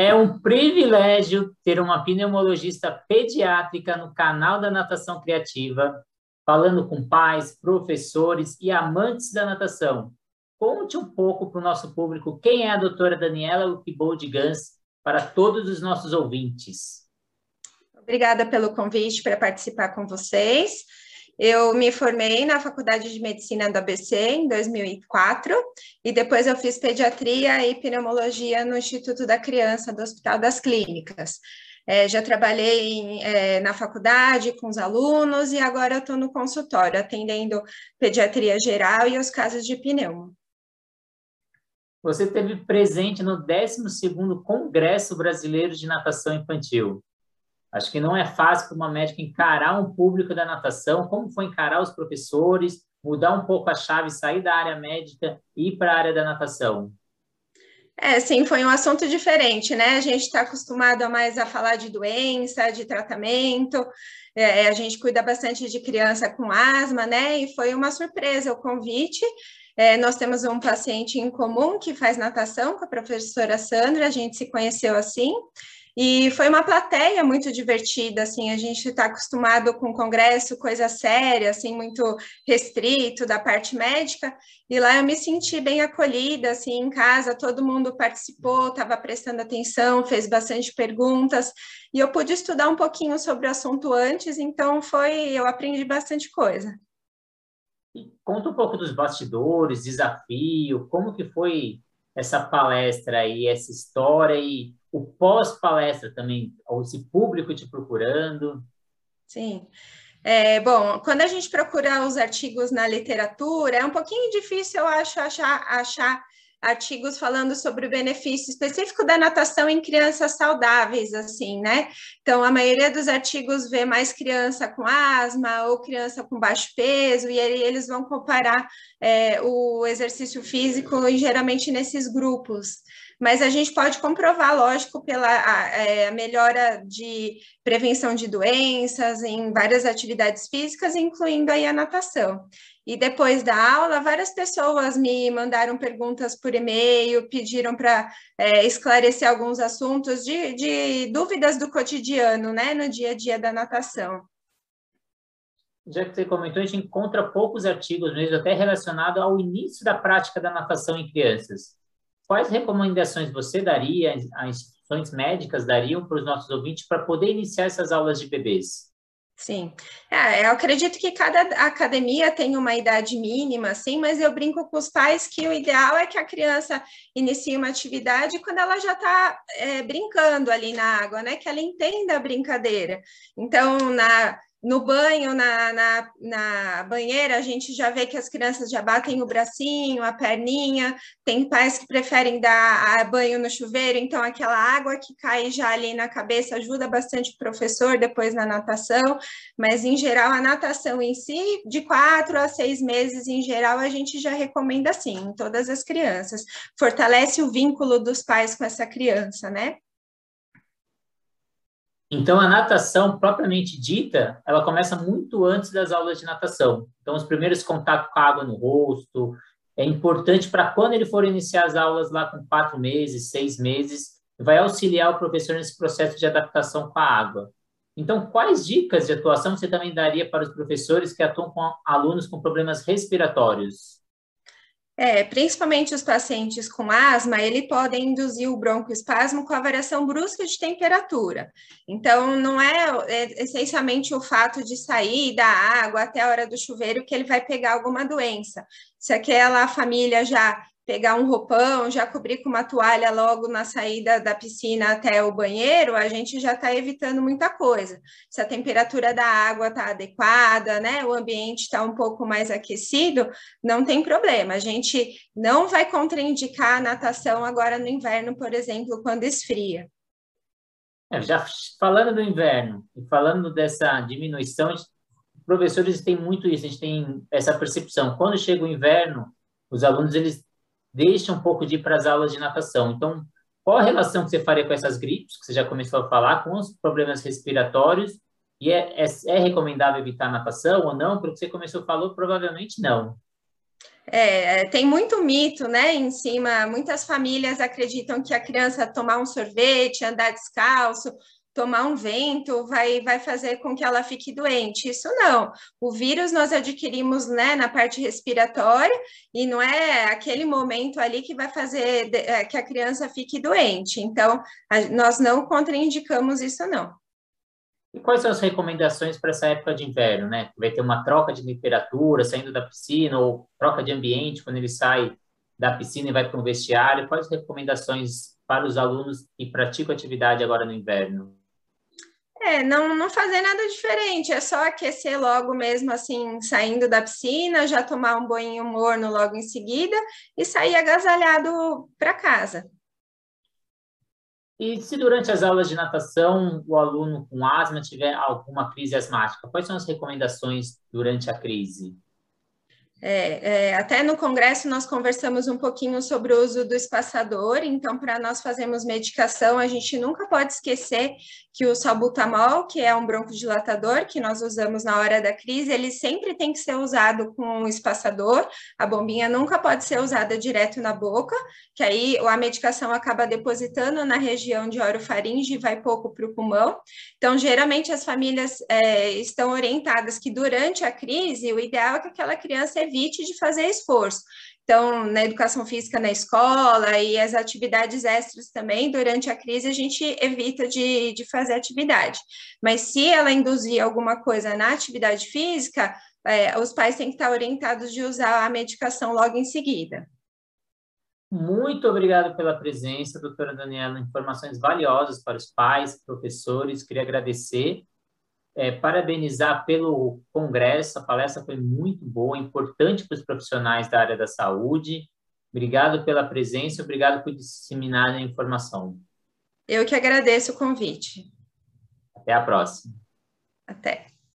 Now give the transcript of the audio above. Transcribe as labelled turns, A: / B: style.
A: É um privilégio ter uma pneumologista pediátrica no canal da Natação Criativa, falando com pais, professores e amantes da natação. Conte um pouco para o nosso público quem é a doutora Daniela Ukibold Gans para todos os nossos ouvintes.
B: Obrigada pelo convite para participar com vocês. Eu me formei na Faculdade de Medicina do ABC em 2004 e depois eu fiz pediatria e pneumologia no Instituto da Criança do Hospital das Clínicas. É, já trabalhei em, é, na faculdade com os alunos e agora estou no consultório atendendo pediatria geral e os casos de pneumo.
A: Você esteve presente no 12º Congresso Brasileiro de Natação Infantil. Acho que não é fácil para uma médica encarar um público da natação, como foi encarar os professores, mudar um pouco a chave, sair da área médica e ir para a área da natação.
B: É, sim, foi um assunto diferente, né? A gente está acostumado a mais a falar de doença, de tratamento, é, a gente cuida bastante de criança com asma, né? E foi uma surpresa o convite. É, nós temos um paciente em comum que faz natação com a professora Sandra, a gente se conheceu assim, e foi uma plateia muito divertida, assim, a gente está acostumado com congresso, coisa séria, assim, muito restrito da parte médica, e lá eu me senti bem acolhida, assim, em casa, todo mundo participou, estava prestando atenção, fez bastante perguntas, e eu pude estudar um pouquinho sobre o assunto antes, então foi, eu aprendi bastante coisa.
A: conta um pouco dos bastidores, desafio, como que foi essa palestra aí, essa história e o pós-palestra também, esse público te procurando?
B: Sim. É, bom, quando a gente procura os artigos na literatura, é um pouquinho difícil, eu acho, achar, achar artigos falando sobre o benefício específico da natação em crianças saudáveis, assim, né? Então, a maioria dos artigos vê mais criança com asma ou criança com baixo peso, e eles vão comparar é, o exercício físico, e geralmente nesses grupos mas a gente pode comprovar, lógico, pela a, é, a melhora de prevenção de doenças em várias atividades físicas, incluindo aí a natação. E depois da aula, várias pessoas me mandaram perguntas por e-mail, pediram para é, esclarecer alguns assuntos de, de dúvidas do cotidiano, né, no dia a dia da natação
A: já que você comentou, a gente encontra poucos artigos mesmo, até relacionado ao início da prática da natação em crianças. Quais recomendações você daria, as instituições médicas dariam para os nossos ouvintes para poder iniciar essas aulas de bebês?
B: Sim, é, eu acredito que cada academia tem uma idade mínima, sim, mas eu brinco com os pais que o ideal é que a criança inicie uma atividade quando ela já está é, brincando ali na água, né? Que ela entenda a brincadeira. Então, na no banho, na, na, na, banheira, a gente já vê que as crianças já batem o bracinho, a perninha. Tem pais que preferem dar banho no chuveiro, então aquela água que cai já ali na cabeça ajuda bastante o professor depois na natação. Mas, em geral, a natação em si, de quatro a seis meses, em geral, a gente já recomenda sim, em todas as crianças. Fortalece o vínculo dos pais com essa criança, né?
A: Então, a natação propriamente dita, ela começa muito antes das aulas de natação. Então, os primeiros contatos com a água no rosto é importante para quando ele for iniciar as aulas lá com quatro meses, seis meses, vai auxiliar o professor nesse processo de adaptação com a água. Então, quais dicas de atuação você também daria para os professores que atuam com alunos com problemas respiratórios?
B: É, principalmente os pacientes com asma, ele podem induzir o broncoespasmo com a variação brusca de temperatura. Então, não é, é, essencialmente o fato de sair da água até a hora do chuveiro que ele vai pegar alguma doença. Se aquela família já pegar um roupão, já cobrir com uma toalha logo na saída da piscina até o banheiro, a gente já está evitando muita coisa. Se a temperatura da água está adequada, né, o ambiente está um pouco mais aquecido, não tem problema. A gente não vai contraindicar a natação agora no inverno, por exemplo, quando esfria.
A: É, já falando do inverno e falando dessa diminuição, professores têm muito isso, a gente tem essa percepção. Quando chega o inverno, os alunos eles deixa um pouco de ir para as aulas de natação. Então, qual a relação que você faria com essas gripes, que você já começou a falar, com os problemas respiratórios? E é, é, é recomendável evitar natação ou não? Porque você começou a falar, provavelmente não.
B: É, tem muito mito, né, em cima. Muitas famílias acreditam que a criança tomar um sorvete, andar descalço, tomar um vento vai, vai fazer com que ela fique doente. Isso não. O vírus nós adquirimos né, na parte respiratória e não é aquele momento ali que vai fazer é, que a criança fique doente. Então, a, nós não contraindicamos isso, não.
A: E quais são as recomendações para essa época de inverno, né? Vai ter uma troca de temperatura saindo da piscina ou troca de ambiente quando ele sai da piscina e vai para um vestiário. Quais recomendações para os alunos que praticam atividade agora no inverno?
B: É, não, não fazer nada diferente, é só aquecer logo mesmo, assim, saindo da piscina, já tomar um banho morno logo em seguida e sair agasalhado para casa.
A: E se durante as aulas de natação o aluno com asma tiver alguma crise asmática, quais são as recomendações durante a crise?
B: É, é, até no congresso nós conversamos um pouquinho sobre o uso do espaçador, então para nós fazermos medicação, a gente nunca pode esquecer que o salbutamol, que é um broncodilatador que nós usamos na hora da crise, ele sempre tem que ser usado com um espaçador, a bombinha nunca pode ser usada direto na boca, que aí a medicação acaba depositando na região de orofaringe e vai pouco para o pulmão. Então, geralmente as famílias é, estão orientadas que durante a crise, o ideal é que aquela criança evite de fazer esforço. Então, na educação física na escola e as atividades extras também, durante a crise, a gente evita de, de fazer atividade. Mas se ela induzir alguma coisa na atividade física, é, os pais têm que estar orientados de usar a medicação logo em seguida.
A: Muito obrigado pela presença, doutora Daniela. Informações valiosas para os pais, professores. Queria agradecer é, parabenizar pelo congresso, a palestra foi muito boa, importante para os profissionais da área da saúde. Obrigado pela presença, obrigado por disseminar a informação.
B: Eu que agradeço o convite.
A: Até a próxima.
B: Até.